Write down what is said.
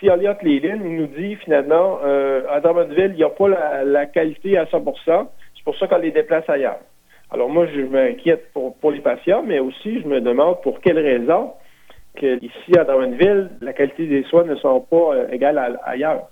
Si Elliott Léline, nous dit finalement, euh, à Drummondville, il n'y a pas la, qualité à 100 C'est pour ça qu'on les déplace ailleurs. Alors moi, je m'inquiète pour, les patients, mais aussi je me demande pour quelles raisons que ici à Drummondville, la qualité des soins ne sont pas euh, égales à, ailleurs.